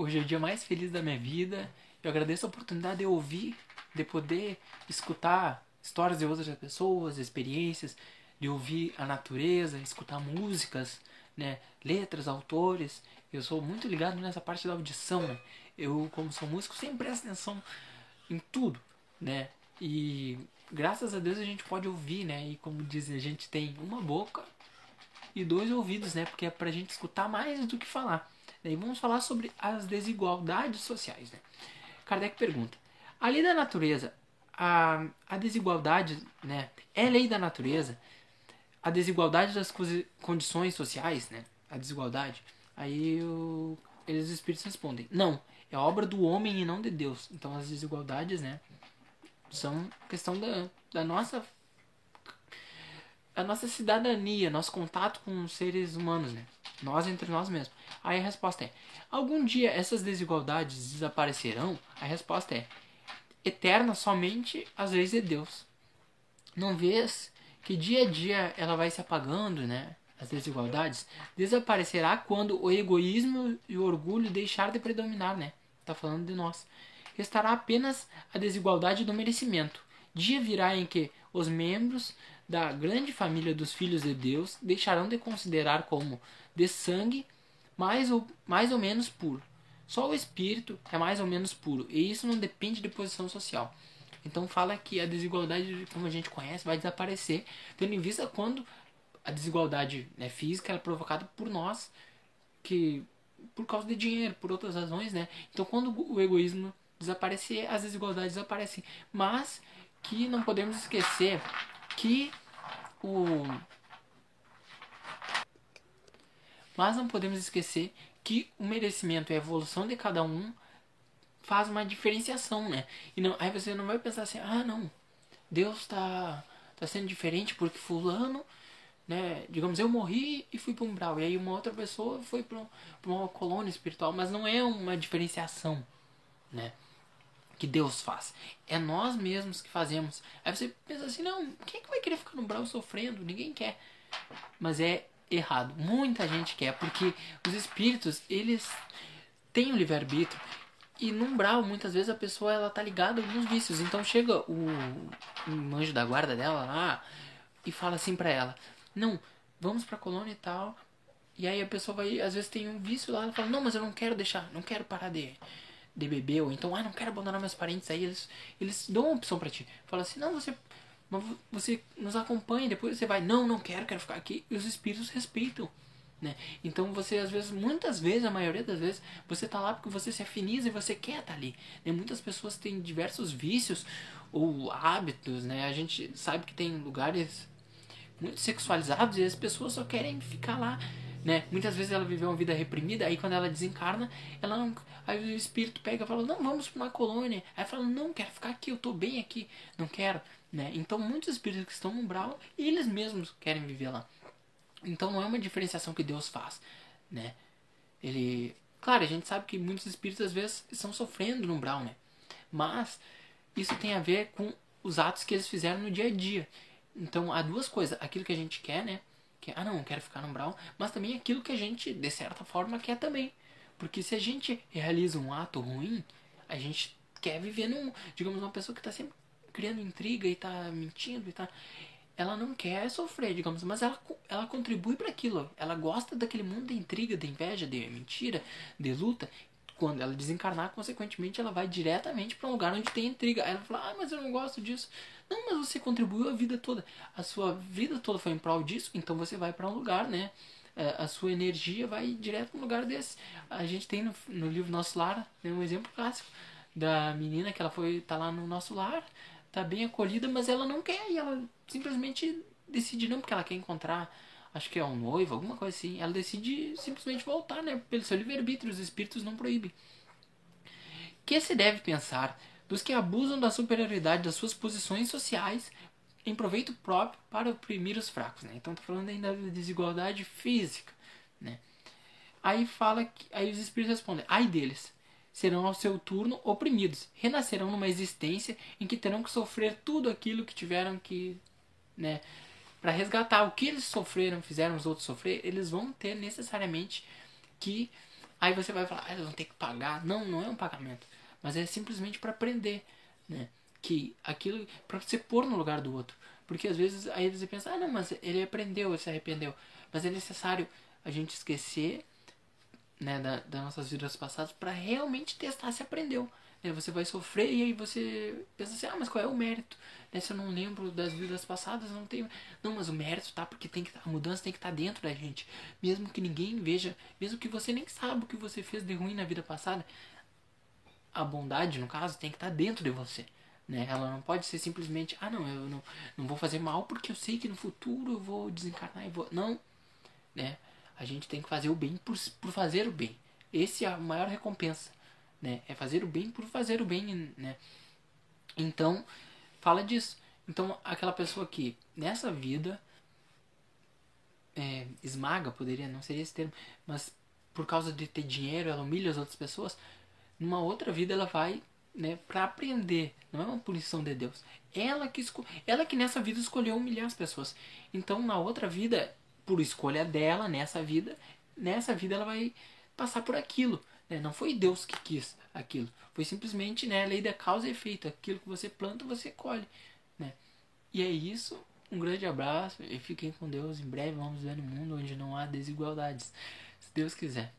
Hoje é o dia mais feliz da minha vida. Eu agradeço a oportunidade de ouvir, de poder escutar histórias de outras pessoas, experiências, de ouvir a natureza, escutar músicas, né, letras, autores. Eu sou muito ligado nessa parte da audição, né? Eu, como sou músico, sempre presto atenção em tudo, né? E graças a Deus a gente pode ouvir, né? E como dizem, a gente tem uma boca e dois ouvidos, né? Porque é pra gente escutar mais do que falar. E vamos falar sobre as desigualdades sociais, né? Kardec pergunta: a lei da natureza, a, a desigualdade, né? É lei da natureza? A desigualdade das condições sociais, né? A desigualdade. Aí o, eles os espíritos respondem: não, é obra do homem e não de Deus. Então as desigualdades, né? São questão da, da nossa a nossa cidadania, nosso contato com os seres humanos, né? Nós entre nós mesmos. Aí a resposta é: algum dia essas desigualdades desaparecerão? A resposta é: eterna somente às leis de Deus. Não vês que dia a dia ela vai se apagando, né? As desigualdades desaparecerá quando o egoísmo e o orgulho deixar de predominar, né? Tá falando de nós. Restará apenas a desigualdade do merecimento. Dia virá em que os membros da grande família dos filhos de Deus deixarão de considerar como de sangue mais ou, mais ou menos puro. Só o espírito é mais ou menos puro, e isso não depende de posição social. Então fala que a desigualdade, como a gente conhece, vai desaparecer, tendo em vista quando a desigualdade né, física é provocada por nós, que por causa de dinheiro, por outras razões, né? Então quando o egoísmo desaparecer, as desigualdades desaparecem. Mas que não podemos esquecer que o mas não podemos esquecer que o merecimento e a evolução de cada um faz uma diferenciação, né? E não, aí você não vai pensar assim, ah, não, Deus está tá sendo diferente porque fulano, né? Digamos, eu morri e fui para um umbral, e aí uma outra pessoa foi para uma colônia espiritual, mas não é uma diferenciação, né? Que Deus faz. É nós mesmos que fazemos. Aí você pensa assim, não, quem é que vai querer ficar no brau sofrendo? Ninguém quer. Mas é errado. Muita gente quer, porque os espíritos, eles têm o livre-arbítrio. E no umbral, muitas vezes a pessoa ela tá ligada nos vícios. Então chega o, o anjo da guarda dela lá e fala assim para ela: Não, vamos pra colônia e tal. E aí a pessoa vai, às vezes tem um vício lá, ela fala: Não, mas eu não quero deixar, não quero parar de, bebê, ou então, ah, não quero abandonar meus parentes, aí eles, eles dão uma opção para ti. Fala assim, não, você, você nos acompanha, depois você vai, não, não quero, quero ficar aqui. E os espíritos respeitam. Né? Então você às vezes, muitas vezes, a maioria das vezes, você tá lá porque você se afiniza e você quer estar tá ali. Né? Muitas pessoas têm diversos vícios ou hábitos, né? A gente sabe que tem lugares muito sexualizados e as pessoas só querem ficar lá né? Muitas vezes ela viveu uma vida reprimida, aí quando ela desencarna, ela não, aí o espírito pega e fala: "Não, vamos para uma colônia". Aí fala: "Não, quero ficar aqui, eu tô bem aqui, não quero", né? Então muitos espíritos que estão no umbral, eles mesmos querem viver lá. Então não é uma diferenciação que Deus faz, né? Ele, claro, a gente sabe que muitos espíritos às vezes estão sofrendo no umbral, né? Mas isso tem a ver com os atos que eles fizeram no dia a dia. Então há duas coisas, aquilo que a gente quer, né? Que ah não, quero ficar no Brawl, mas também aquilo que a gente, de certa forma, quer também. Porque se a gente realiza um ato ruim, a gente quer viver num, digamos, uma pessoa que está sempre criando intriga e está mentindo e tá ela não quer sofrer, digamos, mas ela, ela contribui para aquilo. Ela gosta daquele mundo de intriga, de inveja, de mentira, de luta. Quando ela desencarnar, consequentemente, ela vai diretamente para um lugar onde tem intriga. Aí ela fala: "Ah, mas eu não gosto disso". Não, mas você contribuiu a vida toda. A sua vida toda foi em prol disso, então você vai para um lugar, né? É, a sua energia vai direto um lugar desse. A gente tem no, no livro Nosso Lar tem um exemplo clássico da menina que ela foi tá lá no nosso lar, tá bem acolhida, mas ela não quer e ela simplesmente decide não porque ela quer encontrar, acho que é um noivo, alguma coisa assim. Ela decide simplesmente voltar, né, pelo seu livre-arbítrio, os espíritos não proíbem. Que se deve pensar dos que abusam da superioridade das suas posições sociais em proveito próprio para oprimir os fracos. Né? Então, está falando ainda da desigualdade física. Né? Aí fala que, aí os espíritos respondem: ai deles, serão ao seu turno oprimidos, renascerão numa existência em que terão que sofrer tudo aquilo que tiveram que, né, para resgatar o que eles sofreram, fizeram os outros sofrer, eles vão ter necessariamente que Aí você vai falar, ah, eles vão ter que pagar. Não, não é um pagamento. Mas é simplesmente para aprender, né? Que aquilo, para você pôr no lugar do outro. Porque às vezes aí você pensa, ah, não, mas ele aprendeu, ele se arrependeu. Mas é necessário a gente esquecer né, da, das nossas vidas passadas para realmente testar se aprendeu. Né? Você vai sofrer e aí você pensa assim, ah, mas qual é o mérito? Né? Se eu não lembro das vidas passadas, não tenho. Não, mas o mérito tá porque tem que a mudança tem que estar tá dentro da gente. Mesmo que ninguém veja, mesmo que você nem saiba o que você fez de ruim na vida passada, a bondade, no caso, tem que estar tá dentro de você. Né? Ela não pode ser simplesmente, ah não, eu não, não vou fazer mal porque eu sei que no futuro eu vou desencarnar e vou. Não. Né? A gente tem que fazer o bem por, por fazer o bem. Esse é a maior recompensa, né? É fazer o bem por fazer o bem, né? Então, fala disso. Então, aquela pessoa que nessa vida é, esmaga, poderia, não seria esse termo, mas por causa de ter dinheiro, ela humilha as outras pessoas. Numa outra vida, ela vai, né, para aprender. Não é uma punição de Deus. Ela que ela que nessa vida escolheu humilhar as pessoas. Então, na outra vida, por escolha dela nessa vida, nessa vida ela vai passar por aquilo. Né? Não foi Deus que quis aquilo. Foi simplesmente né, a lei da causa e efeito. Aquilo que você planta, você colhe. Né? E é isso. Um grande abraço e fiquem com Deus. Em breve vamos ver no mundo onde não há desigualdades. Se Deus quiser.